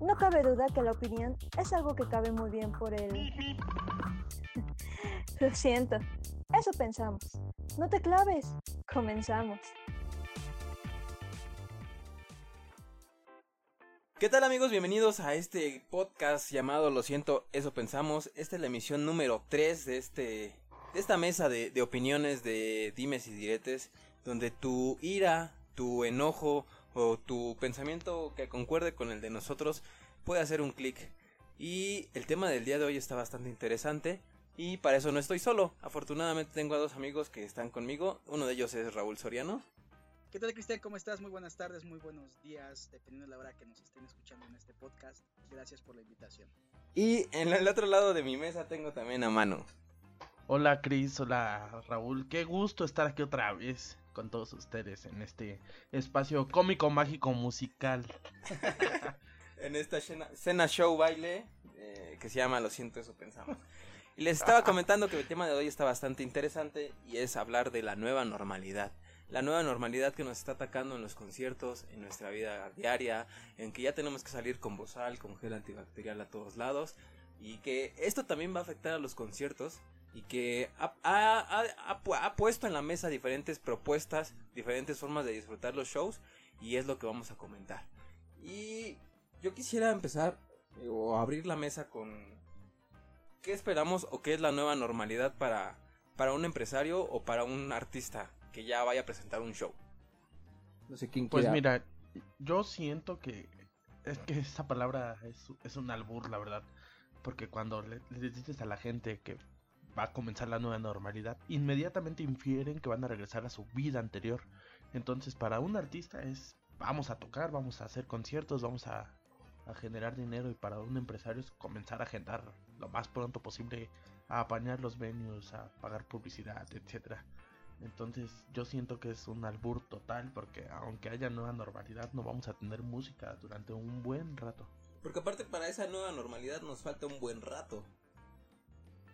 No cabe duda que la opinión es algo que cabe muy bien por el... Lo siento, eso pensamos. No te claves, comenzamos. ¿Qué tal amigos? Bienvenidos a este podcast llamado Lo siento, eso pensamos. Esta es la emisión número 3 de, este, de esta mesa de, de opiniones de dimes y diretes, donde tu ira, tu enojo o tu pensamiento que concuerde con el de nosotros puede hacer un clic. Y el tema del día de hoy está bastante interesante. Y para eso no estoy solo. Afortunadamente tengo a dos amigos que están conmigo. Uno de ellos es Raúl Soriano. ¿Qué tal, Cristian? ¿Cómo estás? Muy buenas tardes, muy buenos días, dependiendo de la hora que nos estén escuchando en este podcast. Gracias por la invitación. Y en el otro lado de mi mesa tengo también a Mano. Hola, Cris. Hola, Raúl. Qué gusto estar aquí otra vez con todos ustedes en este espacio cómico, mágico, musical. en esta cena, show baile eh, que se llama Lo siento, eso pensamos. Y les estaba comentando que el tema de hoy está bastante interesante y es hablar de la nueva normalidad la nueva normalidad que nos está atacando en los conciertos, en nuestra vida diaria, en que ya tenemos que salir con bozal, con gel antibacterial a todos lados, y que esto también va a afectar a los conciertos, y que ha, ha, puesto en la mesa diferentes propuestas, diferentes formas de disfrutar los shows, y es lo que vamos a comentar. Y yo quisiera empezar eh, o abrir la mesa con qué esperamos o qué es la nueva normalidad para, para un empresario o para un artista que ya vaya a presentar un show. No sé quién Pues mira, yo siento que es que esa palabra es, es un albur, la verdad. Porque cuando le, dices a la gente que va a comenzar la nueva normalidad, inmediatamente infieren que van a regresar a su vida anterior. Entonces, para un artista es vamos a tocar, vamos a hacer conciertos, vamos a, a generar dinero. Y para un empresario es comenzar a agendar lo más pronto posible, a apañar los venues, a pagar publicidad, etcétera. Entonces yo siento que es un albur total porque aunque haya nueva normalidad no vamos a tener música durante un buen rato. Porque aparte para esa nueva normalidad nos falta un buen rato.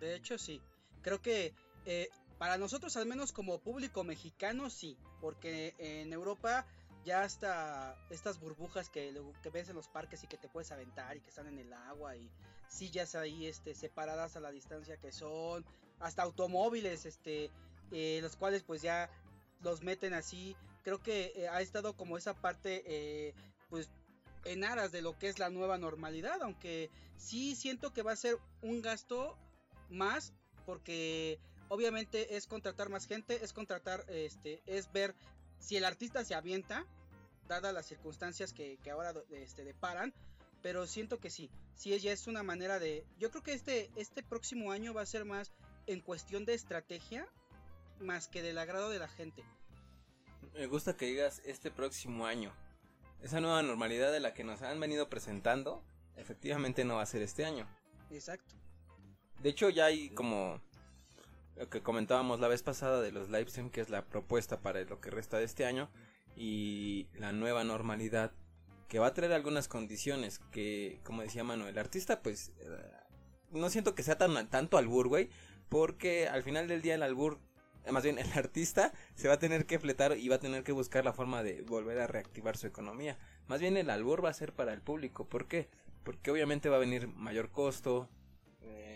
De hecho sí, creo que eh, para nosotros al menos como público mexicano sí, porque en Europa ya hasta estas burbujas que, que ves en los parques y que te puedes aventar y que están en el agua y sillas ahí este separadas a la distancia que son, hasta automóviles este eh, los cuales pues ya los meten así. Creo que eh, ha estado como esa parte eh, pues en aras de lo que es la nueva normalidad, aunque sí siento que va a ser un gasto más porque obviamente es contratar más gente, es contratar, este, es ver si el artista se avienta, dadas las circunstancias que, ahora este, deparan, pero siento que sí, sí ella es una manera de, yo creo que este, este próximo año va a ser más en cuestión de estrategia más que del agrado de la gente. Me gusta que digas este próximo año. Esa nueva normalidad de la que nos han venido presentando, efectivamente no va a ser este año. Exacto. De hecho, ya hay como lo que comentábamos la vez pasada de los livestream, que es la propuesta para lo que resta de este año, y la nueva normalidad, que va a traer algunas condiciones que, como decía Manuel, el artista, pues, eh, no siento que sea tan tanto albur, güey, porque al final del día el albur más bien el artista se va a tener que fletar y va a tener que buscar la forma de volver a reactivar su economía. Más bien el albur va a ser para el público. ¿Por qué? Porque obviamente va a venir mayor costo. Eh,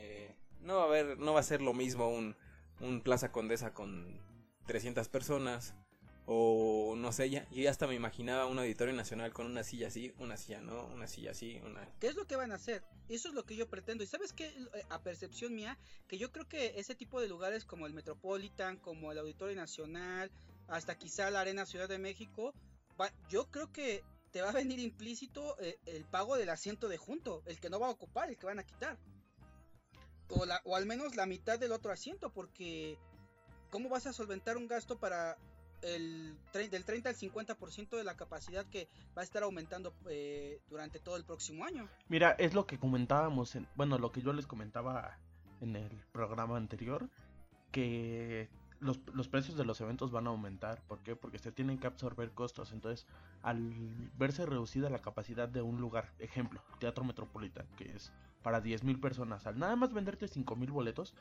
no va a haber, no va a ser lo mismo un, un Plaza Condesa con 300 personas o no sé, ya, yo ya hasta me imaginaba un auditorio nacional con una silla así, una silla no, una silla así, una... ¿Qué es lo que van a hacer? Eso es lo que yo pretendo. Y sabes qué, eh, a percepción mía, que yo creo que ese tipo de lugares como el Metropolitan, como el Auditorio Nacional, hasta quizá la Arena Ciudad de México, yo creo que te va a venir implícito eh, el pago del asiento de junto, el que no va a ocupar, el que van a quitar. O, la, o al menos la mitad del otro asiento, porque ¿cómo vas a solventar un gasto para el, del 30 al 50% de la capacidad que va a estar aumentando eh, durante todo el próximo año. Mira, es lo que comentábamos, en, bueno, lo que yo les comentaba en el programa anterior, que los, los, precios de los eventos van a aumentar. ¿Por qué? Porque se tienen que absorber costos. Entonces, al verse reducida la capacidad de un lugar, ejemplo, Teatro Metropolitan, que es para 10.000 personas, al nada más venderte 5.000 boletos,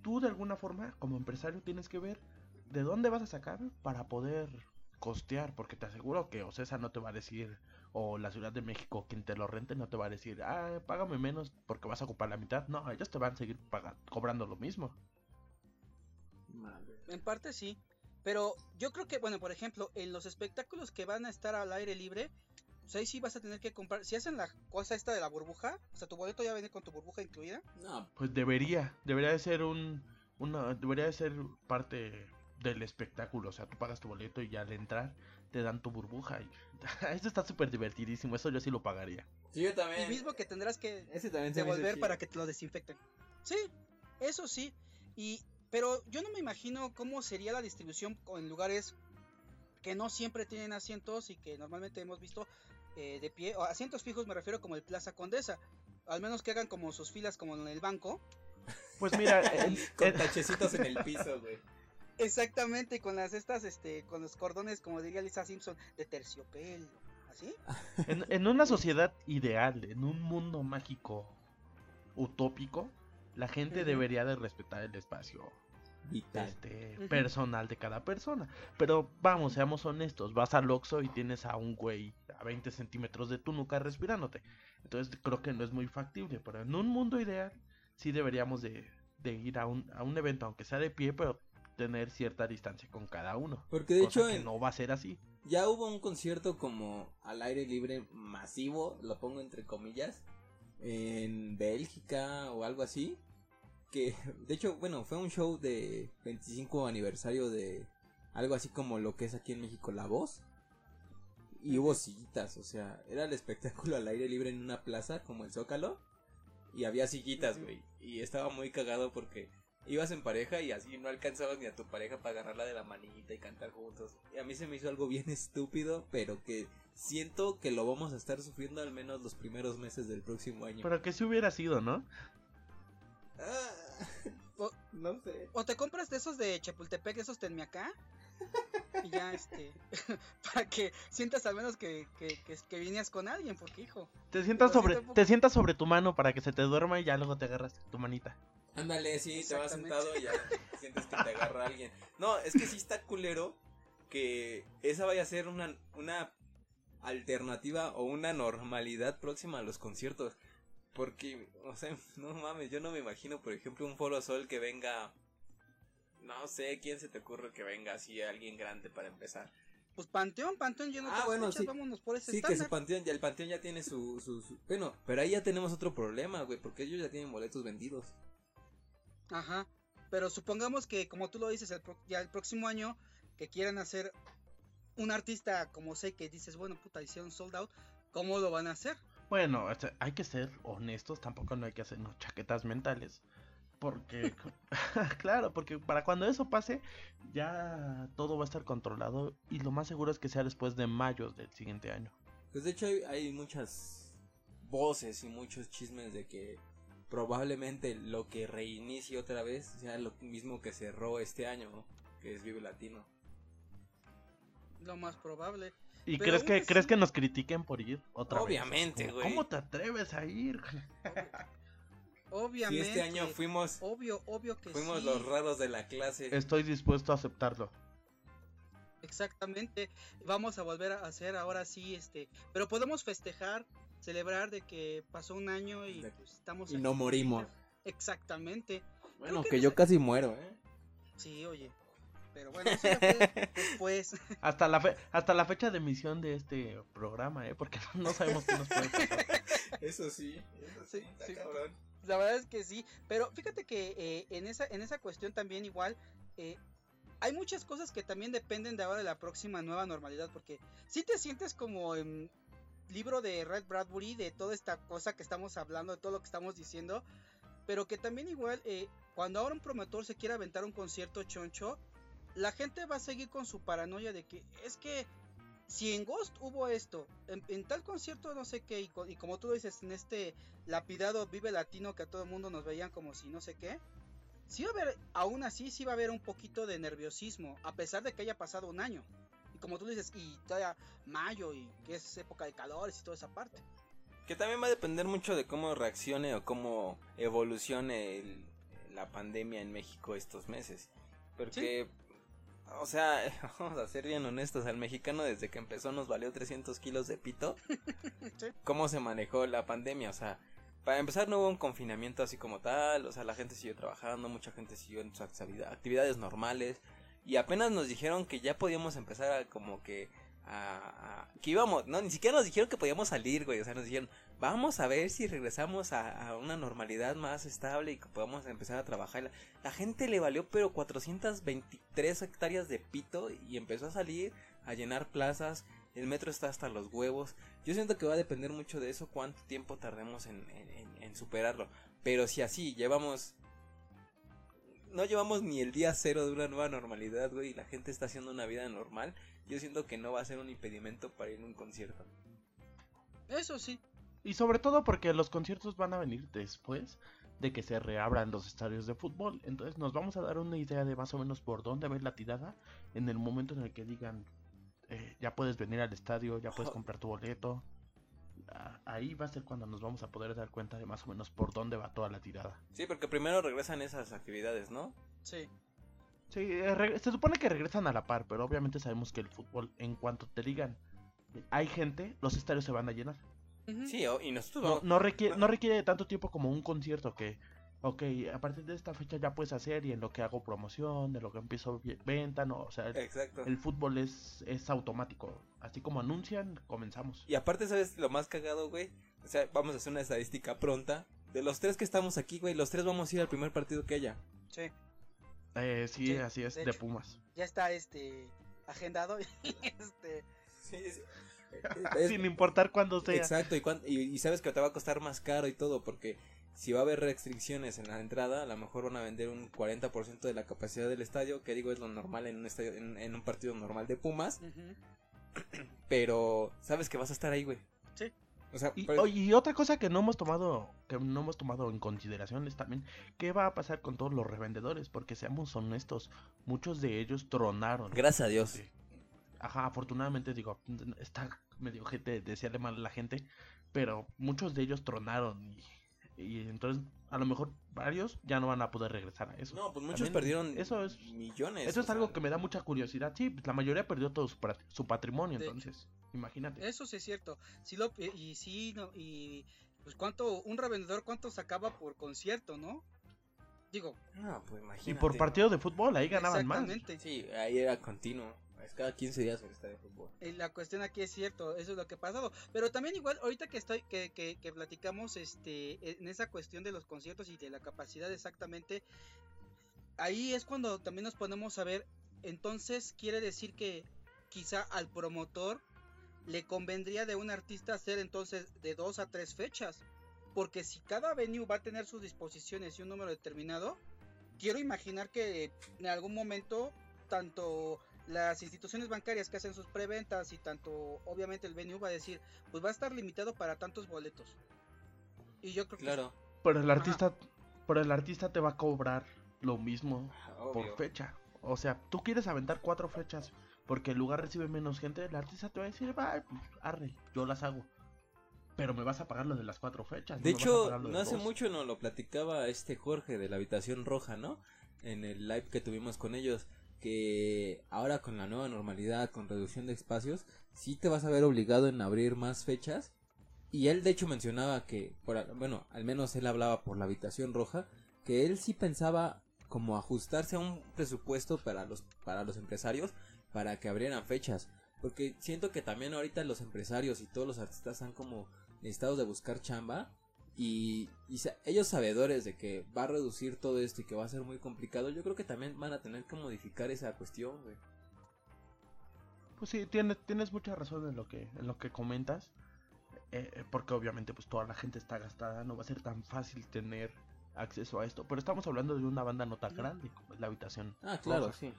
tú de alguna forma, como empresario, tienes que ver ¿de dónde vas a sacar para poder costear? Porque te aseguro que Ocesa no te va a decir o la Ciudad de México, quien te lo rente no te va a decir, ah, págame menos porque vas a ocupar la mitad. No, ellos te van a seguir pagando, cobrando lo mismo. En parte sí, pero yo creo que, bueno, por ejemplo, en los espectáculos que van a estar al aire libre, pues ahí sí vas a tener que comprar. Si hacen la cosa esta de la burbuja, o sea, tu boleto ya viene con tu burbuja incluida. No. Pues debería, debería de ser un, una, debería de ser parte del espectáculo. O sea, tú pagas tu boleto y ya al entrar te dan tu burbuja. Y... Eso está súper divertidísimo. Eso yo sí lo pagaría. Sí, yo también. Y mismo que tendrás que Ese también devolver para que te lo desinfecten. Sí, eso sí. Y, pero yo no me imagino cómo sería la distribución en lugares que no siempre tienen asientos y que normalmente hemos visto eh, de pie. O asientos fijos me refiero como el Plaza Condesa. Al menos que hagan como sus filas como en el banco. Pues mira, con tachecitos en el piso, güey. Exactamente, con las estas, este, con los cordones, como diría Lisa Simpson, de terciopelo, ¿así? En, una sociedad ideal, en un mundo mágico, utópico, la gente debería de respetar el espacio este, personal de cada persona. Pero vamos, seamos honestos, vas al Oxxo y tienes a un güey a 20 centímetros de tu nuca respirándote. Entonces creo que no es muy factible, pero en un mundo ideal sí deberíamos de, de ir a un, a un evento, aunque sea de pie, pero tener cierta distancia con cada uno. Porque de hecho no va a ser así. Ya hubo un concierto como al aire libre masivo, lo pongo entre comillas, en Bélgica o algo así. Que de hecho, bueno, fue un show de 25 aniversario de algo así como lo que es aquí en México La Voz. Y hubo sillitas, o sea, era el espectáculo al aire libre en una plaza como el Zócalo. Y había sillitas, güey. Y estaba muy cagado porque ibas en pareja y así no alcanzabas ni a tu pareja para agarrarla de la manita y cantar juntos. Y a mí se me hizo algo bien estúpido, pero que siento que lo vamos a estar sufriendo al menos los primeros meses del próximo año. Pero que si hubiera sido, ¿no? Ah, no sé. O te compras de esos de Chapultepec, esos tenme acá. Y ya, este. para que sientas al menos que, que, que, vinieras con alguien, porque hijo. Te sientas, sobre, te sientas sobre tu mano para que se te duerma y ya luego te agarras tu manita. Ándale, sí, te vas sentado y ya sientes que te agarra alguien. No, es que sí está culero que esa vaya a ser una, una alternativa o una normalidad próxima a los conciertos. Porque, o sea, no mames, yo no me imagino, por ejemplo, un Foro Sol que venga. No sé, ¿quién se te ocurre que venga así alguien grande para empezar? Pues Panteón, Panteón ya no ah, bueno, sí. vámonos por ese Sí, que su Panteón, ya el Panteón ya tiene su, su, su, Bueno, pero ahí ya tenemos otro problema, güey, porque ellos ya tienen boletos vendidos. Ajá. Pero supongamos que, como tú lo dices, el ya el próximo año que quieran hacer un artista como sé que dices, bueno, puta, hicieron sold out, ¿cómo lo van a hacer? Bueno, hay que ser honestos, tampoco no hay que hacernos chaquetas mentales. Porque, claro, porque para cuando eso pase, ya todo va a estar controlado y lo más seguro es que sea después de mayo del siguiente año. Pues de hecho hay, hay muchas voces y muchos chismes de que probablemente lo que reinicie otra vez sea lo mismo que cerró este año, que es Vive Latino. Lo más probable. ¿Y crees que crees que nos critiquen por ir otra vez? Obviamente, güey. ¿Cómo te atreves a ir? Obviamente. Si este año fuimos obvio, obvio que fuimos los raros de la clase. Estoy dispuesto a aceptarlo. Exactamente. Vamos a volver a hacer ahora sí este, pero podemos festejar celebrar de que pasó un año y pues, estamos... Y no morimos. Exactamente. Bueno, que, yo casi muero, ¿eh? Sí, oye. Pero bueno, eso fue después. Hasta la, fe hasta la fecha de emisión de este programa, ¿eh? Porque no sabemos qué nos puede pasar. Eso sí, eso sí, sí, La verdad es que sí. Pero fíjate que eh, en, esa, en esa cuestión también igual... Eh, hay muchas cosas que también dependen de ahora de la próxima nueva normalidad, porque si te sientes como en, libro de Red Bradbury, de toda esta cosa que estamos hablando, de todo lo que estamos diciendo, pero que también igual, eh, cuando ahora un promotor se quiere aventar un concierto choncho, la gente va a seguir con su paranoia de que es que si en Ghost hubo esto, en, tal concierto no sé qué, y, y, como tú dices, en este lapidado Vive Latino que a todo el mundo nos veían como si no sé qué, sí va a haber, aún así sí va a haber un poquito de nerviosismo, a pesar de que haya pasado un año como tú dices, y todavía mayo y que es época de calores y toda esa parte. Que también va a depender mucho de cómo reaccione o cómo evolucione la pandemia en México estos meses. Porque O sea, vamos a ser bien honestos, al mexicano desde que empezó nos valió 300 kilos de pito. ¿Cómo se manejó la pandemia? O sea, para empezar no hubo un confinamiento así como tal, o sea, la gente siguió trabajando, mucha gente siguió en sus actividades normales y apenas nos dijeron que ya podíamos empezar a como que a, que íbamos, no, ni siquiera nos dijeron que podíamos salir, güey, o sea, nos dijeron, vamos a ver si regresamos a, una normalidad más estable y que podamos empezar a trabajar. La, gente le valió pero 423 hectáreas de pito y empezó a salir a llenar plazas, el metro está hasta los huevos. Yo siento que va a depender mucho de eso cuánto tiempo tardemos en, en superarlo. Pero si así llevamos no llevamos ni el día cero de una nueva normalidad, güey, y la gente está haciendo una vida normal, yo siento que no va a ser un impedimento para ir a un concierto. Eso sí. Y sobre todo porque los conciertos van a venir después de que se reabran los estadios de fútbol. Entonces nos vamos a dar una idea de más o menos por dónde va la tirada en el momento en el que digan, eh, ya puedes venir al estadio, ya puedes comprar tu boleto ahí va a ser cuando nos vamos a poder dar cuenta de más o menos por dónde va toda la tirada. Sí, porque primero regresan esas actividades, ¿no? Sí. Sí, eh, se supone que regresan a la par, pero obviamente sabemos que el fútbol, en cuanto te digan, hay gente, los estadios se van a llenar. Sí, y nosotros... No, requiere, no requiere tanto tiempo como un concierto que ok, a partir de esta fecha ya puedes hacer y en lo que hago promoción, de lo que empiezo venta, no, o sea, el, fútbol es, es automático, así como anuncian, comenzamos. Y aparte, ¿sabes lo más cagado, güey? O sea, vamos a hacer una estadística pronta. De los tres que estamos aquí, güey, los tres vamos a ir al primer partido que haya. Sí. Eh, sí, así es, de, Pumas. Ya está, este, agendado, este... Sí, Sin importar cuándo sea. Exacto, y, y, sabes que te va a costar más caro y todo, porque si va a haber restricciones en la entrada, a lo mejor van a vender un 40% de la capacidad del estadio, que digo es lo normal en un, estadio, en, un partido normal de Pumas. Pero sabes que vas a estar ahí, güey. Sí. O sea, y, otra cosa que no hemos tomado que no hemos tomado en consideración es también qué va a pasar con todos los revendedores, porque seamos honestos, muchos de ellos tronaron. Gracias a Dios. Ajá, afortunadamente digo, está medio gente decirle mal a la gente, pero muchos de ellos tronaron y y entonces a lo mejor varios ya no van a poder regresar a eso. No, pues muchos perdieron eso es, millones. Eso es algo que me da mucha curiosidad. Sí, pues la mayoría perdió todo su, patrimonio, entonces, imagínate. Eso sí es cierto. Sí lo, y sí, no, y pues cuánto, un revendedor cuánto sacaba por concierto, ¿no? Digo. No, pues imagínate. Y por partido de fútbol, ahí ganaban más. Sí, ahí era continuo cada 15 días el estadio de fútbol. La cuestión aquí es cierto, eso es lo que ha pasado. Pero también igual, ahorita que estoy, que, que, que platicamos este, en esa cuestión de los conciertos y de la capacidad exactamente, ahí es cuando también nos ponemos a ver, entonces quiere decir que quizá al promotor le convendría de un artista hacer entonces de dos a tres fechas. Porque si cada venue va a tener sus disposiciones y un número determinado, quiero imaginar que en algún momento tanto las instituciones bancarias que hacen sus preventas y tanto obviamente el venue va a decir, pues va a estar limitado para tantos boletos. Y yo creo que claro. Pero el artista pero el artista te va a cobrar lo mismo por fecha. O sea, tú quieres aventar cuatro fechas porque el lugar recibe menos gente, el artista te va a decir, va, pues arre, yo las hago. Pero me vas a pagar lo de las cuatro fechas. De hecho, no hace mucho no lo platicaba este Jorge de la habitación roja, ¿no? En el live que tuvimos con ellos que ahora con la nueva normalidad, con reducción de espacios, sí te vas a ver obligado en abrir más fechas. Y él de hecho mencionaba que, por, bueno, al menos él hablaba por la habitación roja, que él sí pensaba como ajustarse a un presupuesto para los, para los empresarios para que abrieran fechas. Porque siento que también ahorita los empresarios y todos los artistas han como necesitados de buscar chamba y, ellos sabedores de que va a reducir todo esto y que va a ser muy complicado, yo creo que también van a tener que modificar esa cuestión, Pues sí, tienes, tienes mucha razón en lo que, en lo que comentas. Eh, eh, porque obviamente pues toda la gente está gastada, no va a ser tan fácil tener acceso a esto. Pero estamos hablando de una banda no tan grande como es la habitación. Ah, claro, sí.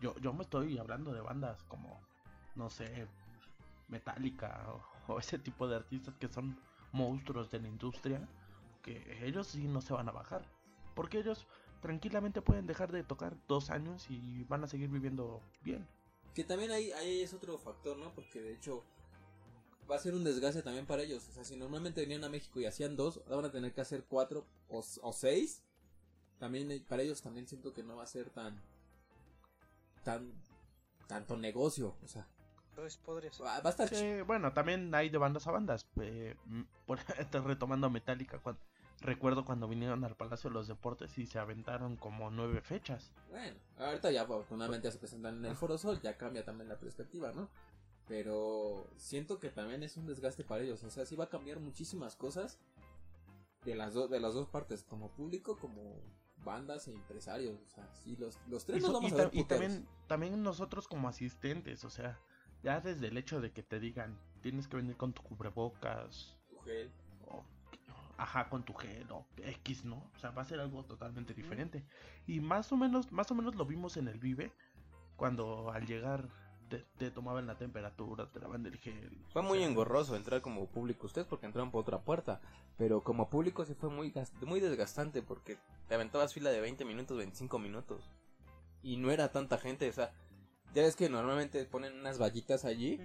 Yo, yo me estoy hablando de bandas como, no sé, Metallica o ese tipo de artistas que son monstruos de la industria que ellos sí no se van a bajar. Porque ellos tranquilamente pueden dejar de tocar dos años y van a seguir viviendo bien. Que también ahí, ahí es otro factor, ¿no? Porque de hecho va a ser un desgaste también para ellos. O sea, si normalmente venían a México y hacían dos, ahora van a tener que hacer cuatro o, seis. También eh, para ellos también siento que no va a ser tan tan tanto negocio, o sea. Pues podría Va a estar bueno, también hay de bandas a bandas. Eh, por, retomando Metallica, cuando, recuerdo cuando vinieron al Palacio de los Deportes y se aventaron como nueve fechas. Bueno, ahorita ya afortunadamente ya se presentan en el Foro Sol, ya cambia también la perspectiva, ¿no? Pero siento que también es un desgaste para ellos, o sea, sí va a cambiar muchísimas cosas de las, de las dos partes, como público, como bandas e empresarios, o sea, sí, los, los tres nos vamos a ver Y también, también nosotros como asistentes, o sea, ya desde el hecho de que te digan, tienes que venir con tu cubrebocas. Tu gel. ajá, con tu gel o X, ¿no? O sea, va a ser algo totalmente diferente. Y más o menos, más o menos lo vimos en el Vive, cuando al llegar te, tomaban la temperatura, te daban el gel. Fue muy engorroso entrar como público ustedes porque entraron por otra puerta, pero como público sí fue muy, muy desgastante porque te aventabas fila de 20 minutos, 25 minutos. Y no era tanta gente, o sea, ya ves que normalmente ponen unas vallitas allí.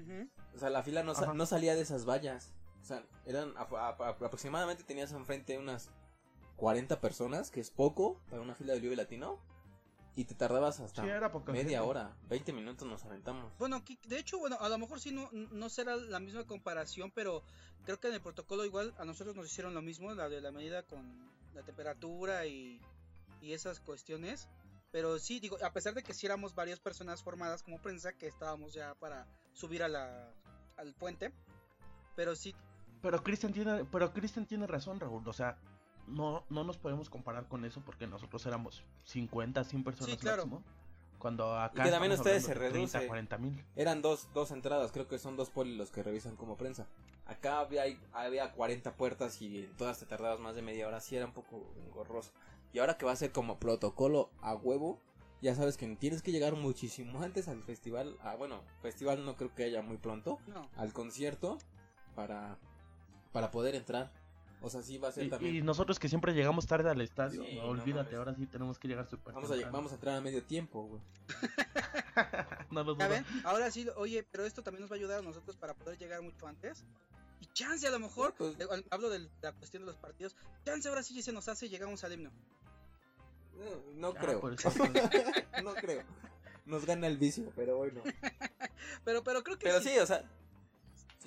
O sea, la fila no, no, salía de esas vallas. O sea, eran aproximadamente tenías enfrente unas 40 personas, que es poco para una fila de Libre Latino. Y te tardabas hasta media hora, 20 minutos nos aventamos. Bueno, de hecho, bueno, a lo mejor sí no, no será la misma comparación, pero creo que en el protocolo igual a nosotros nos hicieron lo mismo, la de la medida con la temperatura y, y esas cuestiones. Pero sí, digo, a pesar de que sí éramos varias personas formadas como prensa, que estábamos ya para subir a la, al puente, pero sí. Pero Cristian tiene, pero Cristian tiene razón, Raúl, o sea, no, no nos podemos comparar con eso porque nosotros éramos 50, 100 personas sí, claro. máximo. Cuando acá y que también ustedes se reduce. Eran dos, dos entradas, creo que son dos polis los que revisan como prensa. Acá había, había 40 puertas y en todas te tardabas más de media hora, sí era un poco engorroso. Y ahora que va a ser como protocolo a huevo, ya sabes que tienes que llegar muchísimo antes al festival. Ah, bueno, festival no creo que haya muy pronto. Al concierto para, para poder entrar. O sea, sí va a ser y, también. Y nosotros que siempre llegamos tarde al estadio, olvídate, ahora sí tenemos que llegar super vamos a, vamos a entrar a medio tiempo, güey. no lo ven? Ahora sí, oye, pero esto también nos va a ayudar a nosotros para poder llegar mucho antes. Y chance a lo mejor, pues, hablo de la cuestión de los partidos, chance ahora sí se nos hace y llegamos al himno. No, creo. no creo. Nos gana el vicio, pero bueno. pero, pero creo que Pero sí o sea,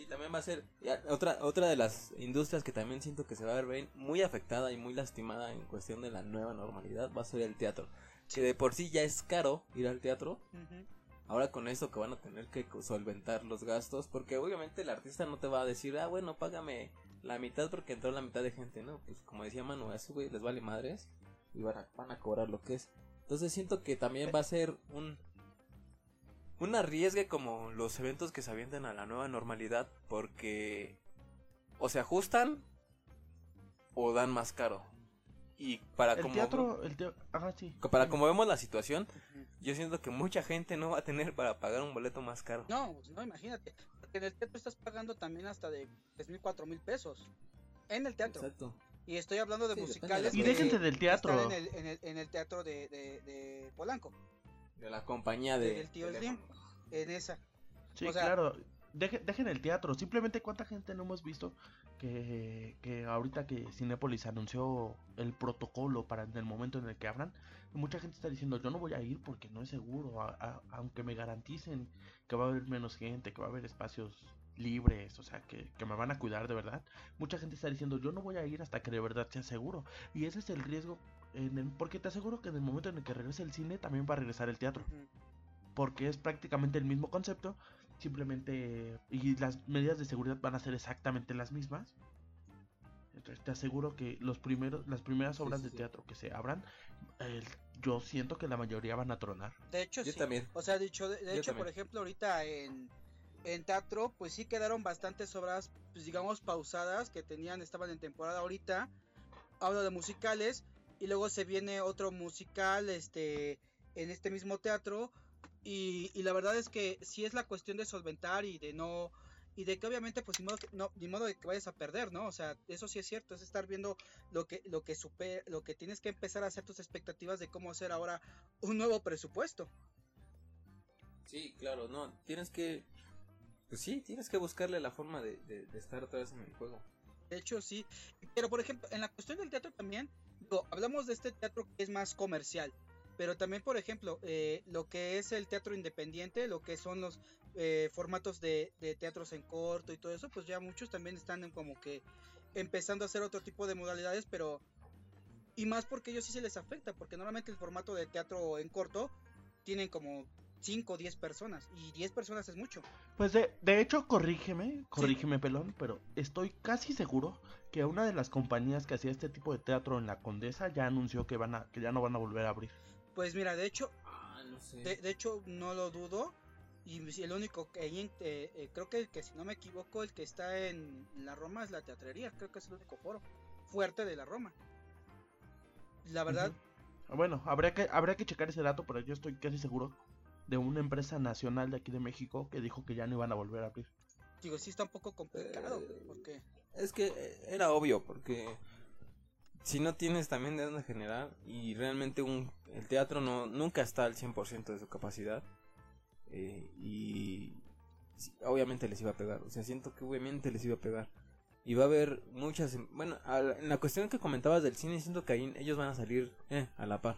Sí, también va a ser otra otra de las industrias que también siento que se va a ver muy afectada y muy lastimada en cuestión de la nueva normalidad va a ser el teatro. Que de por sí ya es caro ir al teatro. Ahora con eso que van a tener que solventar los gastos, porque obviamente el artista no te va a decir, ah, bueno, págame la mitad porque entró la mitad de gente, ¿no? Pues como decía Manu, eso, güey, les vale madres y van a, van a cobrar lo que es. Entonces siento que también va a ser un, un arriesgue como los eventos que se avientan a la nueva normalidad porque o se ajustan o dan más caro. Y para el como teatro, el sí. para como vemos la situación, yo siento que mucha gente no va a tener para pagar un boleto más caro. No, pues no, imagínate, porque en el teatro estás pagando también hasta de tres mil, cuatro mil pesos. En el teatro. Exacto. Y estoy hablando de musicales. Y déjense del teatro. En el, en el, en el teatro de, de, de Polanco. De la compañía de. Del tío Slim. En esa. Sí, claro. dejen el teatro. Simplemente cuánta gente no hemos visto que, que ahorita que Cinépolis anunció el protocolo para en el momento en el que abran, mucha gente está diciendo yo no voy a ir porque no es seguro, aunque me garanticen que va a haber menos gente, que va a haber espacios libres, o sea, que, que, me van a cuidar de verdad. Mucha gente está diciendo yo no voy a ir hasta que de verdad sea seguro. Y ese es el riesgo, en el, porque te aseguro que en el momento en el que regrese el cine también va a regresar el teatro porque es prácticamente el mismo concepto, simplemente y las medidas de seguridad van a ser exactamente las mismas. Entonces te aseguro que los primeros, las primeras obras de teatro que se abran, yo siento que la mayoría van a tronar. De hecho, sí. también. O sea, dicho, de, hecho, por ejemplo, ahorita en, en teatro, pues sí quedaron bastantes obras, pues digamos, pausadas que tenían, estaban en temporada ahorita. Hablo de musicales. Y luego se viene otro musical, este, en este mismo teatro y, y, la verdad es que si es la cuestión de solventar y de no y de que obviamente pues ni modo no ni modo de que vayas a perder no o sea eso sí es cierto es estar viendo lo que lo que super, lo que tienes que empezar a hacer tus expectativas de cómo hacer ahora un nuevo presupuesto. Sí claro no tienes que pues sí tienes que buscarle la forma de, de, estar otra vez en el juego. De hecho sí pero por ejemplo en la cuestión del teatro también hablamos de este teatro que es más comercial pero también, por ejemplo, eh, lo que es el teatro independiente, lo que son los eh, formatos de, teatros en corto y todo eso, pues ya muchos también están como que empezando a hacer otro tipo de modalidades, pero... Y más porque ellos sí se les afecta, porque normalmente el formato de teatro en corto tienen como 5 o 10 personas, y 10 personas es mucho. Pues de, de hecho, corrígeme, corrígeme, pelón, pero estoy casi seguro que una de las compañías que hacía este tipo de teatro en la Condesa ya anunció que van a que ya no van a volver a abrir. Pues mira, de hecho, ah, de, hecho no lo dudo. Y el único que eh, eh, creo que, que si no me equivoco, el que está en, la Roma es la teatrería. Creo que es el único foro fuerte de la Roma. La verdad. Bueno, habría que, habría que checar ese dato, pero yo estoy casi seguro de una empresa nacional de aquí de México que dijo que ya no iban a volver a abrir. Digo, sí está un poco complicado. Eh, porque... Es que era obvio, porque si no tienes también de dónde generar y realmente un, el teatro no nunca está al 100% de su capacidad eh, y obviamente les iba a pegar, o sea, siento que obviamente les iba a pegar. Y va a haber muchas, bueno, en la cuestión que comentabas del cine, siento que ahí ellos van a salir eh, a la par.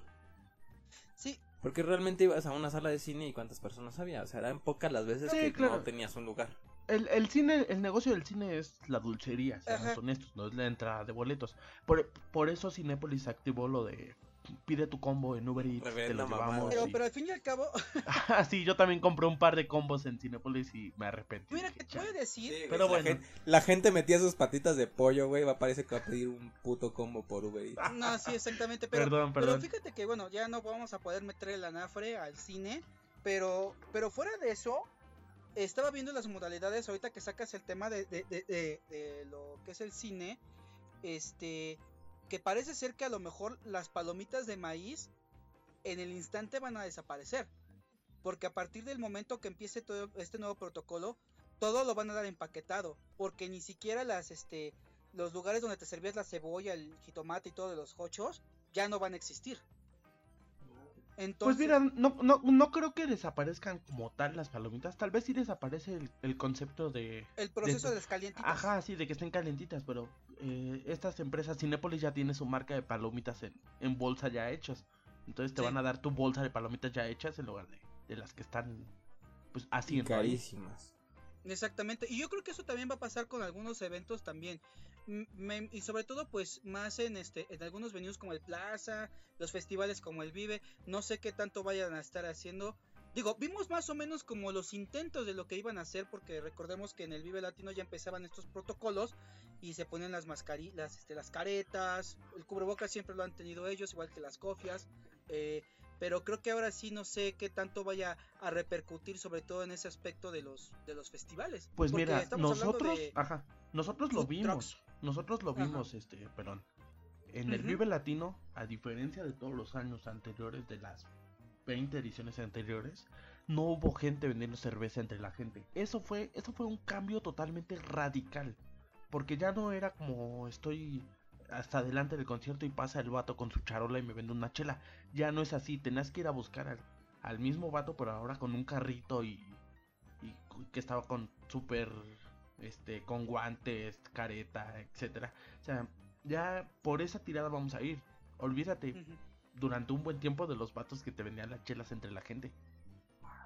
Sí. Porque realmente ibas a una sala de cine y cuántas personas había, o sea, eran pocas las veces que no tenías un lugar. El, el, cine, el negocio del cine es la dulcería, seamos honestos, no es la entrada de boletos. Por, por eso Cinépolis activó lo de pide tu combo en Uber Eats, te lo llevamos. Pero, pero al fin y al cabo. ah, sí, yo también compré un par de combos en Cinépolis y me arrepentí. Mira, te puede decir. pero bueno. La gente, metía sus patitas de pollo, güey. Va, parece que va a pedir un puto combo por Uber Eats. No, sí, exactamente. Pero, perdón, perdón. pero fíjate que, bueno, ya no vamos a poder meter el anafre al cine. Pero, pero fuera de eso, estaba viendo las modalidades ahorita que sacas el tema de, de, lo que es el cine. Este, que parece ser que a lo mejor las palomitas de maíz en el instante van a desaparecer. Porque a partir del momento que empiece todo este nuevo protocolo, todo lo van a dar empaquetado. Porque ni siquiera las, este, los lugares donde te servías la cebolla, el jitomate y todo de los hochos, ya no van a existir pues mira, no, no, no creo que desaparezcan como tal las palomitas. Tal vez sí desaparece el, concepto de... El proceso de, las calientitas. Ajá, sí, de que estén calientitas, pero eh, estas empresas, Cinépolis ya tiene su marca de palomitas en, en bolsa ya hechas. Entonces te van a dar tu bolsa de palomitas ya hechas en lugar de, de las que están pues así carísimas. Exactamente, y yo creo que eso también va a pasar con algunos eventos también y sobre todo pues más en este en algunos venues como el Plaza, los festivales como el Vive, no sé qué tanto vayan a estar haciendo. Digo, vimos más o menos como los intentos de lo que iban a hacer porque recordemos que en el Vive Latino ya empezaban estos protocolos y se ponen las mascarillas, este, las caretas, el cubrebocas siempre lo han tenido ellos, igual que las cofias. Eh, pero creo que ahora sí no sé qué tanto vaya a repercutir sobre todo en ese aspecto de los de los festivales. Pues mira, nosotros, ajá, nosotros lo vimos. Nosotros lo vimos, este, perdón. En el Vive Latino, a diferencia de todos los años anteriores, de las 20 ediciones anteriores, no hubo gente vendiendo cerveza entre la gente. Eso fue, eso fue un cambio totalmente radical. Porque ya no era como estoy hasta adelante del concierto y pasa el vato con su charola y me vende una chela. Ya no es así, tenías que ir a buscar al, mismo vato, pero ahora con un carrito y, y que estaba con súper este, con guantes, careta, etcétera. O sea, ya por esa tirada vamos a ir. Olvídate durante un buen tiempo de los vatos que te vendían las chelas entre la gente.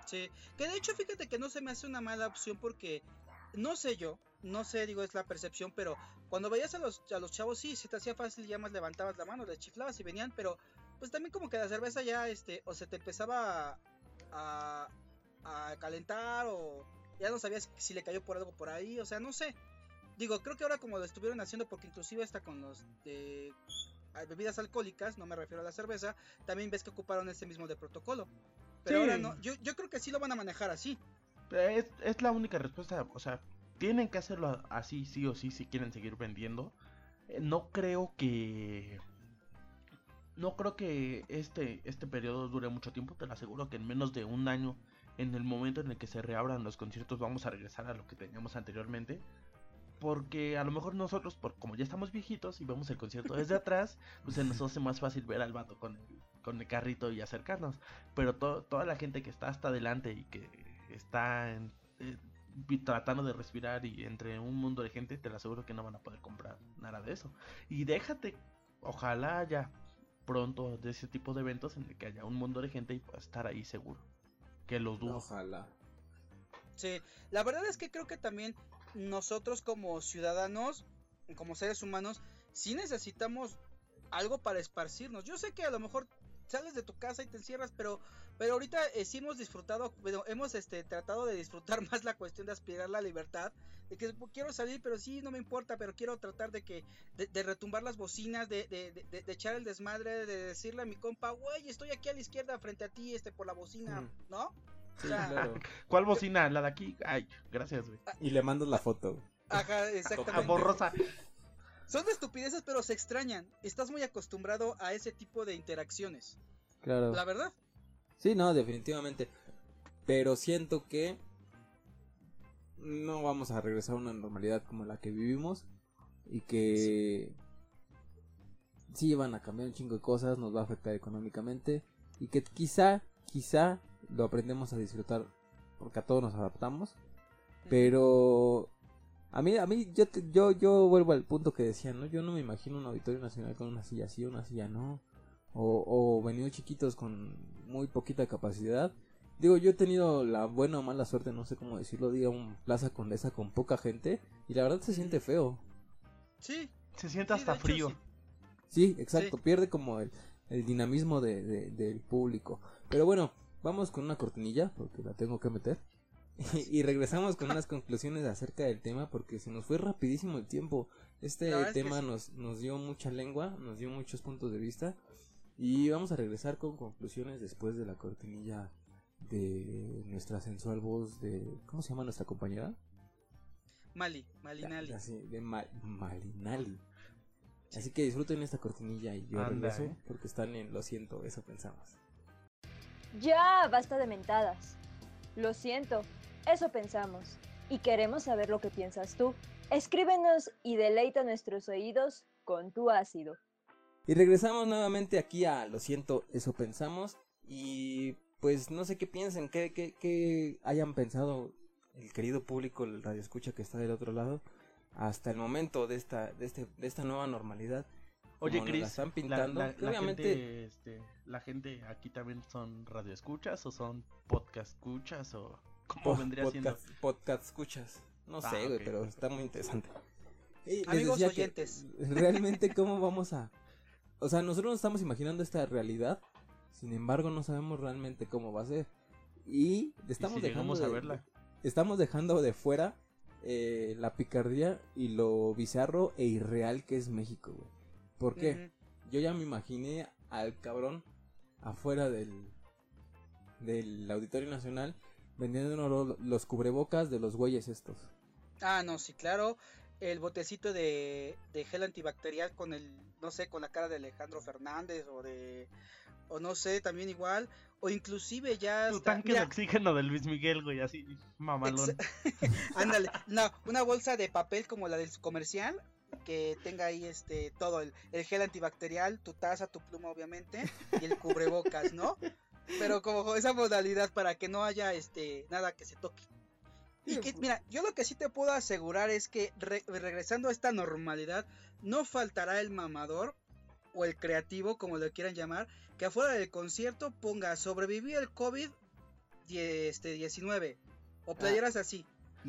Sí, que de hecho fíjate que no se me hace una mala opción porque no sé yo, no sé, digo, es la percepción, pero cuando veías a los, a los chavos, sí, si te hacía fácil, ya más levantabas la mano, les chiflabas y venían, pero pues también como que la cerveza ya, este, o se te empezaba a, a calentar o ya no sabías si le cayó por algo por ahí, o sea, no sé. Digo, creo que ahora como lo estuvieron haciendo, porque inclusive está con los de bebidas alcohólicas, no me refiero a la cerveza, también ves que ocuparon ese mismo de protocolo. Pero ahora no, yo, yo creo que sí lo van a manejar así. Es, es la única respuesta, o sea, tienen que hacerlo así, sí o sí, si quieren seguir vendiendo. Eh, no creo que... No creo que este, este periodo dure mucho tiempo, te lo aseguro que en menos de un año en el momento en el que se reabran los conciertos vamos a regresar a lo que teníamos anteriormente. Porque a lo mejor nosotros, por, como ya estamos viejitos y vemos el concierto desde atrás, pues se nos hace más fácil ver al vato con el, con el carrito y acercarnos. Pero toda la gente que está hasta adelante y que está eh, tratando de respirar y entre un mundo de gente, te lo aseguro que no van a poder comprar nada de eso. Y déjate, ojalá ya pronto de ese tipo de eventos en el que haya un mundo de gente y pueda estar ahí seguro. Que lo dudo. Ojalá. Sí, la verdad es que creo que también nosotros como ciudadanos, como seres humanos, sí necesitamos algo para esparcirnos. Yo sé que a lo mejor sales de tu casa y te encierras, pero pero ahorita eh, sí hemos disfrutado, bueno, hemos este tratado de disfrutar más la cuestión de aspirar la libertad, de que quiero salir, pero sí no me importa, pero quiero tratar de que de, retumbar las bocinas, de, de, de, echar el desmadre, de decirle a mi compa, güey, estoy aquí a la izquierda frente a ti, este por la bocina, ¿no? ¿Cuál bocina? La de aquí. Ay, gracias, güey. Y le mando la foto. Ajá, exactamente. borrosa. Son estupideces, pero se extrañan. Estás muy acostumbrado a ese tipo de interacciones. Claro. La verdad. Sí, no, definitivamente. Pero siento que no vamos a regresar a una normalidad como la que vivimos y que sí. van a cambiar un chingo de cosas, nos va a afectar económicamente y que quizá, quizá lo aprendemos a disfrutar porque a todos nos adaptamos. Pero a mí, a mí, yo, yo, yo vuelvo al punto que decía, ¿no? Yo no me imagino un auditorio nacional con una silla así, una silla no. O, o venido chiquitos con muy poquita capacidad. Digo, yo he tenido la buena o mala suerte, no sé cómo decirlo, diga un Plaza Condesa con poca gente. Y la verdad se siente feo. Sí. Se siente hasta frío. Sí. exacto, pierde como el, el dinamismo de, del público. Pero bueno, Vamos con una cortinilla porque la tengo que meter. y regresamos con unas conclusiones acerca del tema porque se nos fue rapidísimo el tiempo. Este tema nos, nos dio mucha lengua, nos dio muchos puntos de vista. Y vamos a regresar con conclusiones después de la cortinilla de nuestra sensual voz de... ¿Cómo se llama nuestra compañera? Mali, Malinali. Así, de Malinali. Así que disfruten esta cortinilla y yo regreso eh. porque están en Lo siento, eso pensamos. Ya, basta de mentadas. Lo siento, eso pensamos. Y queremos saber lo que piensas tú. Escríbenos y deleita nuestros oídos con tu ácido. Y regresamos nuevamente aquí a Lo siento, eso pensamos. Y pues no sé qué piensen, qué, qué, qué hayan pensado el querido público, el radio escucha que está del otro lado, hasta el momento de esta, de este, de esta nueva normalidad. Oye, Cris, la están pintando. obviamente... gente, este, la gente aquí también son radioescuchas o son podcast escuchas o cómo vendría podcast, siendo podcast escuchas. No ah, sé, güey, pero está muy interesante. Amigos oyentes. Realmente cómo vamos a O sea, nosotros nos estamos imaginando esta realidad, sin embargo no sabemos realmente cómo va a ser. Y estamos dejando de, verla. Estamos dejando de fuera eh, la picardía y lo bizarro e irreal que es México, güey. ¿Por qué? Yo ya me imaginé al cabrón afuera del, del Auditorio Nacional vendiendo los cubrebocas de los güeyes estos. Ah, no, sí, claro. El botecito de, de gel antibacterial con el, no sé, con la cara de Alejandro Fernández o de, o no sé, también igual, o inclusive ya... Tu tanque de oxígeno de Luis Miguel, güey, así, mamalón. Ándale, no, una bolsa de papel como la del comercial, que tenga ahí este todo el, gel antibacterial, tu taza, tu pluma obviamente y el cubrebocas, ¿no? Pero como esa modalidad para que no haya este nada que se toque. Y que, mira, yo lo que sí te puedo asegurar es que regresando a esta normalidad, no faltará el mamador o el creativo, como lo quieran llamar, que afuera del concierto ponga sobrevivir el COVID-19 este, o ah. playeras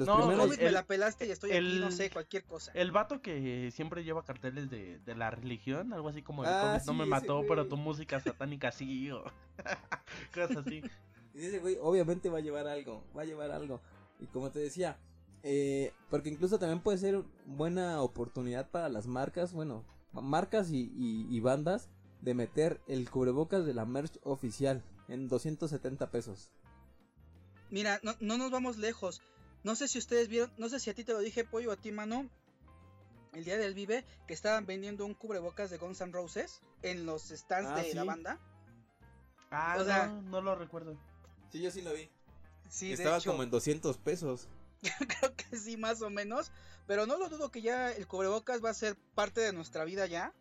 no, COVID me la pelaste y estoy aquí, no sé, cualquier cosa. El vato que siempre lleva carteles de, de la religión, algo así como el ah, COVID no me mató, pero tu música satánica sí, o cosas así. Y ese güey obviamente va a llevar algo, va a llevar algo. Y como te decía, eh, porque incluso también puede ser buena oportunidad para las marcas, bueno, marcas y, y bandas de meter el cubrebocas de la merch oficial en 270 pesos. Mira, no, no nos vamos lejos. No sé si ustedes vieron, no sé si a ti te lo dije, pollo, a ti, mano. El día del Vive, que estaban vendiendo un cubrebocas de Guns N' Roses en los stands ah, de la banda. Ah, no, lo recuerdo. Sí, yo sí lo vi. Sí, Estaba como en 200 pesos. Creo que sí, más o menos. Pero no lo dudo que ya el cubrebocas va a ser parte de nuestra vida ya.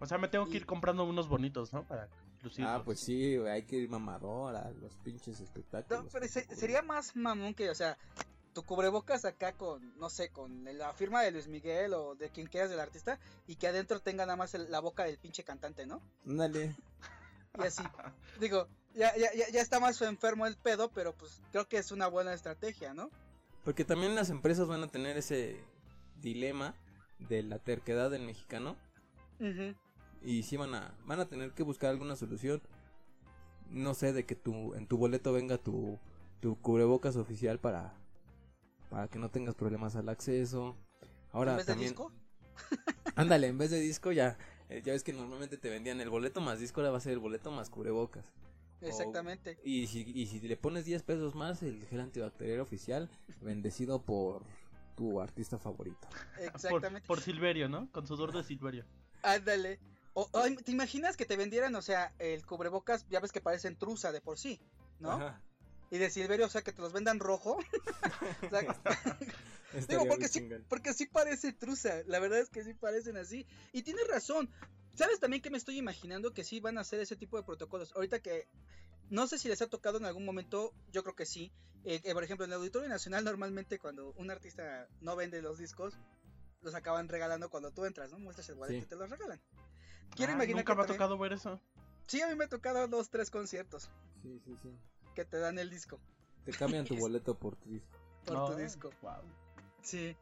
O sea, me tengo que ir comprando unos bonitos, ¿no? Para Ah, pues sí, hay que ir mamador a los pinches espectáculos. sería más mamón que, o sea, tu cubrebocas acá con, no sé, con la firma de Luis Miguel o de quien quieras del artista y que adentro tenga nada más la boca del pinche cantante, ¿no? Dale. Y así, digo, ya, ya, ya está más enfermo el pedo, pero pues creo que es una buena estrategia, ¿no? Porque también las empresas van a tener ese dilema de la terquedad del mexicano. Y sí van a, van a tener que buscar alguna solución. No sé, de que tu, en tu boleto venga tu, tu cubrebocas oficial para, para que no tengas problemas al acceso. Ahora ¿En vez también... de disco? Ándale, en vez de disco ya, eh, ya ves que normalmente te vendían el boleto más disco, ahora va a ser el boleto más cubrebocas. Exactamente. y, si, y si le pones 10 pesos más, el gel antibacterial oficial, bendecido por tu artista favorito. Exactamente. Por, Silverio, ¿no? Con sudor de Silverio. Ándale. ¿Te imaginas que te vendieran, o sea, el cubrebocas, ya ves que parecen truza de por sí, ¿no? Ajá. Y de Silverio, o sea, que te los vendan rojo. digo, porque sí, porque sí parece truza. La verdad es que sí parecen así. Y tienes razón. ¿Sabes también que me estoy imaginando que sí van a hacer ese tipo de protocolos? Ahorita que no sé si les ha tocado en algún momento, yo creo que sí. Eh, por ejemplo, en el Auditorio Nacional normalmente cuando un artista no vende los discos, los acaban regalando cuando tú entras, ¿no? Muestras el boleto y te los regalan. Quiero ah, imaginar nunca me ha tocado ver eso. Sí, a mí me ha tocado dos, tres conciertos. Sí, sí, sí que te dan el disco. Te cambian tu boleto por tu disco. Por tu disco. Wow. Sí.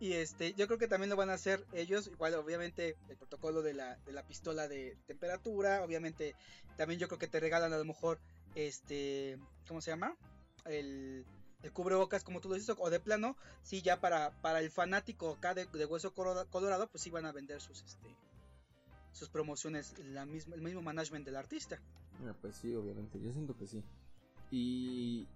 Y este, yo creo que también lo van a hacer ellos, igual obviamente el protocolo de la, de la pistola de temperatura, obviamente también yo creo que te regalan a lo mejor este, ¿cómo se llama? El, el cubrebocas como tú lo dices, o de plano, sí, ya para, para el fanático acá de, Hueso Colorado, pues sí van a vender sus este sus promociones, la misma, el mismo management del artista. pues sí, obviamente, yo siento que sí. Y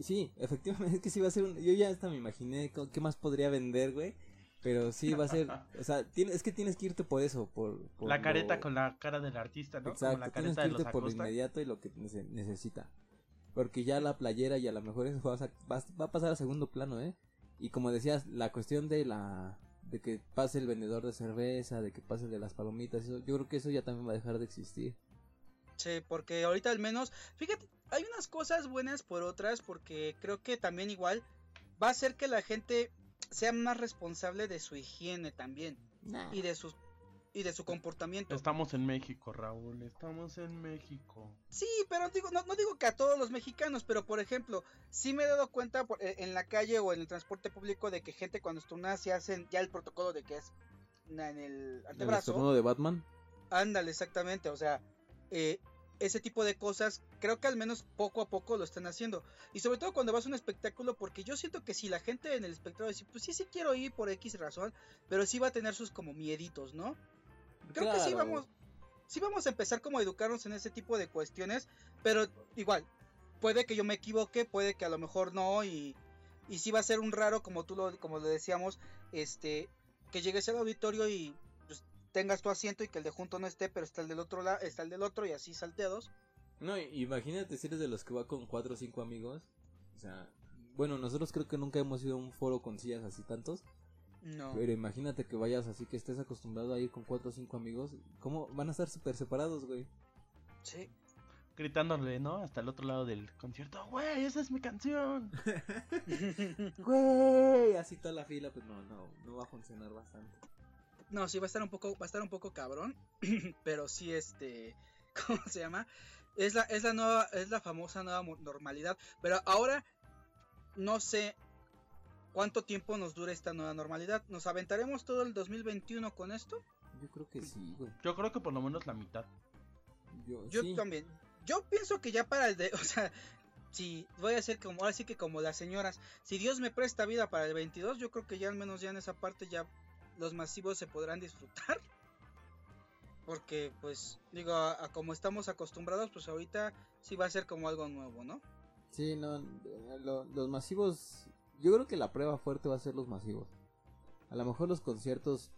sí, efectivamente es que sí va a ser un... Yo ya hasta me imaginé qué más podría vender, güey. Pero sí va a ser, o sea, es que tienes que irte por eso, por... la careta con la cara del artista, ¿no? Exacto, la tienes que irte por lo inmediato y lo que necesita. Porque ya la playera y a lo mejor eso va a, va a pasar a segundo plano, ¿eh? Y como decías, la cuestión de la de que pase el vendedor de cerveza, de que pase el de las palomitas, eso, yo creo que eso ya también va a dejar de existir. Sí, porque ahorita al menos, fíjate, hay unas cosas buenas por otras, porque creo que también igual va a hacer que la gente sea más responsable de su higiene también y de sus y de su comportamiento. Estamos en México, Raúl, estamos en México. Sí, pero digo, no, no digo que a todos los mexicanos, pero por ejemplo, sí me he dado cuenta eh, en la calle o en el transporte público de que gente cuando estornuda se hacen ya el protocolo de que es en el antebrazo. ¿El de Batman? Ándale, exactamente, o sea, eh, ese tipo de cosas, creo que al menos poco a poco lo están haciendo. Y sobre todo cuando vas a un espectáculo, porque yo siento que si la gente en el espectáculo dice, pues sí, sí quiero ir por X razón, pero sí va a tener sus como mieditos, ¿no? Creo que sí vamos, sí vamos a empezar como a educarnos en ese tipo de cuestiones, pero igual, puede que yo me equivoque, puede que a lo mejor no, y, y sí va a ser un raro, como tú lo, como le decíamos, este, que llegues al auditorio y tengas tu asiento y que el de junto no esté, pero está el del otro lado, está el del otro y así salteados. No, imagínate si eres de los que va con cuatro o cinco amigos. O sea, bueno, nosotros creo que nunca hemos ido a un foro con sillas así tantos. No. Pero imagínate que vayas así que estés acostumbrado a ir con cuatro o cinco amigos. ¿Cómo van a estar súper separados, güey? Sí. Gritándole, ¿no? Hasta el otro lado del concierto. Güey, esa es mi canción. güey. Así toda la fila, pues no, no, no va a funcionar bastante. No, sí va a estar un poco, va a estar un poco cabrón, pero sí este, ¿cómo se llama? Es la, es la nueva, es la famosa nueva normalidad, pero ahora no sé cuánto tiempo nos dura esta nueva normalidad. ¿Nos aventaremos todo el 2021 con esto? Yo creo que sí, güey. Yo creo que por lo menos la mitad. Yo, también. Yo pienso que ya para el de, o sea, si voy a ser como, ahora sí que como las señoras, si Dios me presta vida para el 22, yo creo que ya al menos ya en esa parte ya los masivos se podrán disfrutar. Porque, pues, digo, a, como estamos acostumbrados, pues ahorita sí va a ser como algo nuevo, ¿no? Sí, no, los masivos, yo creo que la prueba fuerte va a ser los masivos. A lo mejor los conciertos,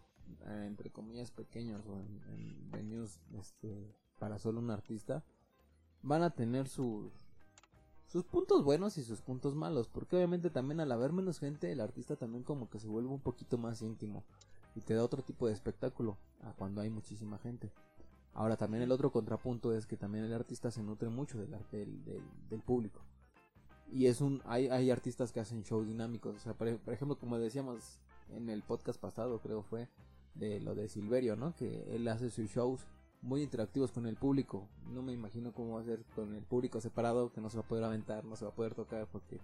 eh, entre comillas, pequeños o en, venues este, para solo un artista, van a tener sus, sus puntos buenos y sus puntos malos, porque obviamente también al haber menos gente, el artista también como que se vuelve un poquito más íntimo y te da otro tipo de espectáculo a cuando hay muchísima gente. Ahora también el otro contrapunto es que también el artista se nutre mucho del arte del, del, público. Y es un hay, hay artistas que hacen shows dinámicos o sea por, ejemplo como decíamos en el podcast pasado creo fue de lo de Silverio no que él hace sus shows muy interactivos con el público. No me imagino cómo va a ser con el público separado que no se va a poder aventar no se va a poder tocar porque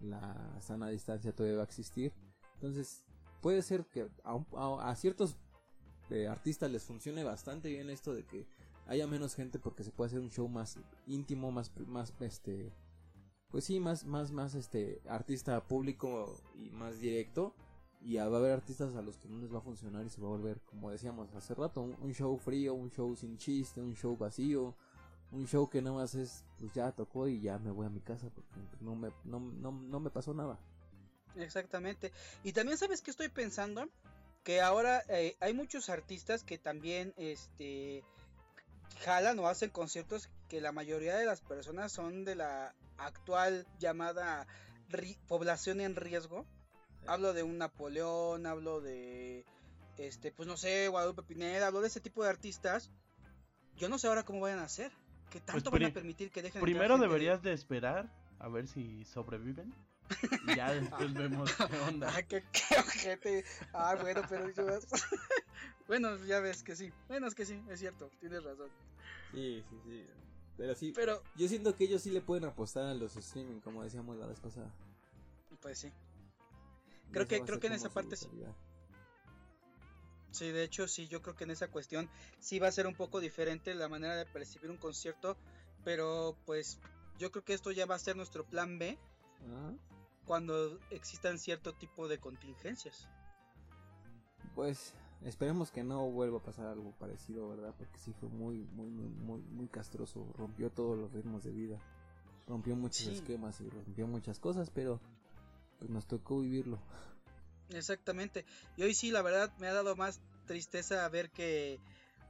la sana distancia todavía va a existir. Entonces puede ser que a, ciertos eh, artistas les funcione bastante bien esto de que haya menos gente porque se puede hacer un show más íntimo más más este pues sí, más, más, más este artista público y más directo. Y va a haber artistas a los que no les va a funcionar y se va a volver, como decíamos hace rato, un, show frío, un show sin chiste, un show vacío, un show que nada más es, pues ya tocó y ya me voy a mi casa porque no me, no, no, me pasó nada. Exactamente. Y también sabes que estoy pensando que ahora eh, hay muchos artistas que también este jalan o hacen conciertos que la mayoría de las personas son de la actual llamada población en riesgo. Hablo de un Napoleón, hablo de este, pues no sé, Guadalupe Pineda, hablo de ese tipo de artistas. Yo no sé ahora cómo vayan a hacer. ¿Qué pues tanto van a permitir que dejen Primero deberías de... esperar a ver si sobreviven. Y ya después vemos qué onda. Ah, qué, qué ojete. Ah, bueno, pero yo... bueno, ya ves que sí. Bueno, es que sí, es cierto, tienes razón. Sí, sí, sí. Pero sí, pero yo siento que ellos sí le pueden apostar a los streaming, como decíamos la vez pasada. Pues sí. Creo que creo que en esa parte sí. Sí, de hecho sí, yo creo que en esa cuestión sí va a ser un poco diferente la manera de percibir un concierto, pero pues yo creo que esto ya va a ser nuestro plan B cuando existan cierto tipo de contingencias. Pues Esperemos que no vuelva a pasar algo parecido, ¿verdad? Porque sí fue muy, muy, muy, muy, castroso. Rompió todos los ritmos de vida. Rompió muchos esquemas y rompió muchas cosas, pero pues nos tocó vivirlo. Exactamente. Y hoy sí, la verdad, me ha dado más tristeza ver que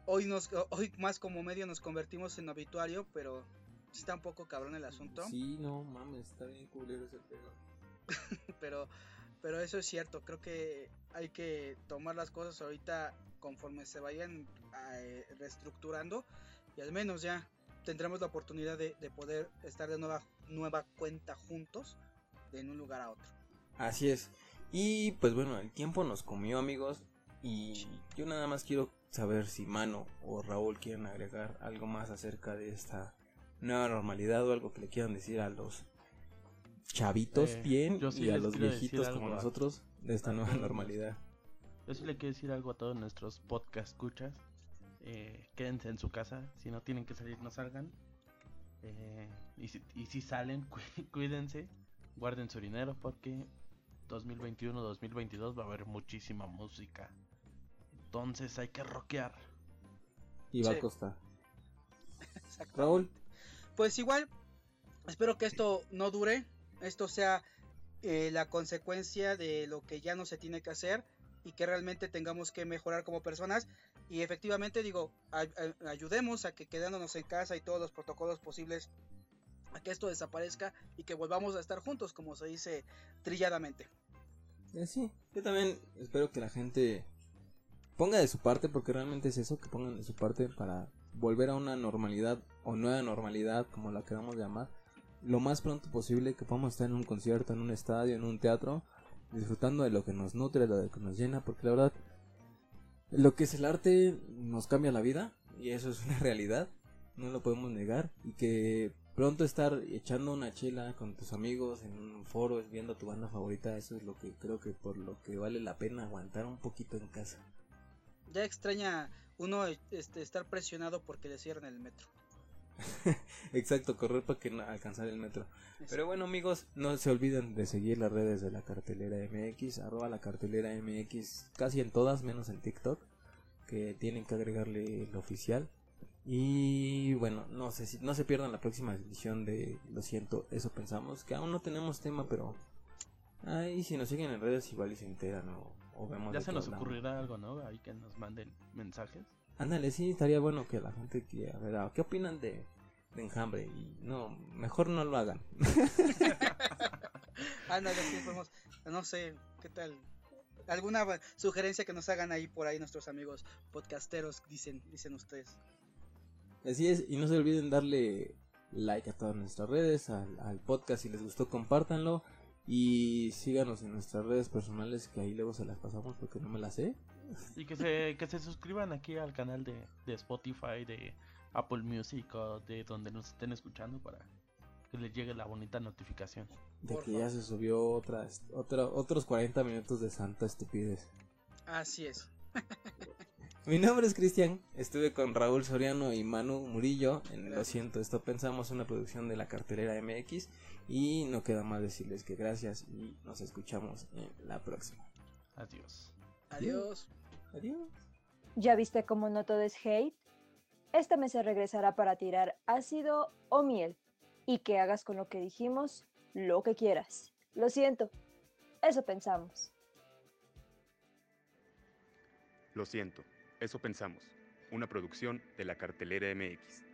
hoy nos, hoy más como medio nos convertimos en obituario, pero está un poco cabrón el asunto. Sí, no mames, está bien culero ese pedo. pero pero eso es cierto, creo que hay que tomar las cosas ahorita conforme se vayan eh, reestructurando y al menos ya tendremos la oportunidad de, poder estar de nueva, nueva cuenta juntos de un lugar a otro. Así es. Y pues bueno, el tiempo nos comió amigos y yo nada más quiero saber si Mano o Raúl quieren agregar algo más acerca de esta nueva normalidad o algo que le quieran decir a los chavitos eh, bien y a los viejitos como nosotros de esta nueva normalidad. Yo sí le quiero decir algo a todos nuestros podcast escuchas. Eh, quédense en su casa. Si no tienen que salir, no salgan. Eh, y, si, y si salen, cuídense. Guarden su dinero porque 2021-2022 va a haber muchísima música. Entonces hay que rockear. Y va a costar. Raúl. Pues igual, espero que esto no dure esto sea eh, la consecuencia de lo que ya no se tiene que hacer y que realmente tengamos que mejorar como personas. Y efectivamente digo ayudemos a que quedándonos en casa y todos los protocolos posibles a que esto desaparezca y que volvamos a estar juntos como se dice trilladamente. Eh, sí yo también espero que la gente ponga de su parte porque realmente es eso que pongan de su parte para volver a una normalidad o nueva normalidad como la queramos llamar lo más pronto posible que podamos estar en un concierto, en un estadio, en un teatro, disfrutando de lo que nos nutre, de lo que nos llena, porque la verdad, lo que es el arte nos cambia la vida y eso es una realidad, no lo podemos negar y que pronto estar echando una chela con tus amigos en un foro viendo tu banda favorita, eso es lo que creo que por lo que vale la pena aguantar un poquito en casa. Ya extraña uno este, estar presionado porque le cierran el metro. Exacto, correr para que no alcanzar el metro. Pero bueno amigos, no se olviden de seguir las redes de la cartelera MX, arroba la cartelera MX, casi en todas, menos en TikTok, que tienen que agregarle el oficial. Y bueno, no sé si no se pierdan la próxima edición de Lo siento, eso pensamos, que aún no tenemos tema, pero ahí si nos siguen en redes igual y se enteran o, vemos. Ya se nos ocurrirá algo, ¿no? Ahí que nos manden mensajes. Ándale, sí, estaría bueno que la gente quiera ver, ¿qué opinan de, de enjambre? Y no, mejor no lo hagan. Ándale, sí, podemos, no sé, ¿qué tal? ¿Alguna sugerencia que nos hagan ahí por ahí nuestros amigos podcasteros, dicen, dicen ustedes? Así es, y no se olviden darle like a todas nuestras redes, al, al podcast si les gustó compártanlo y síganos en nuestras redes personales que ahí luego se las pasamos porque no me las sé. Y que se, que se suscriban aquí al canal de, de Spotify, de Apple Music o de donde nos estén escuchando para que les llegue la bonita notificación. De que ya se subió otras, otra, otros 40 minutos de santa estupidez. Así es. Mi nombre es Cristian, estuve con Raúl Soriano y Manu Murillo en Lo siento, esto pensamos una producción de la cartelera MX y no queda más decirles que gracias y nos escuchamos en la próxima. Adiós. Adiós. Adiós. ¿Ya viste cómo no todo es hate? Esta mesa regresará para tirar ácido o miel y que hagas con lo que dijimos lo que quieras. Lo siento, eso pensamos. Lo siento, eso pensamos. Una producción de la cartelera MX.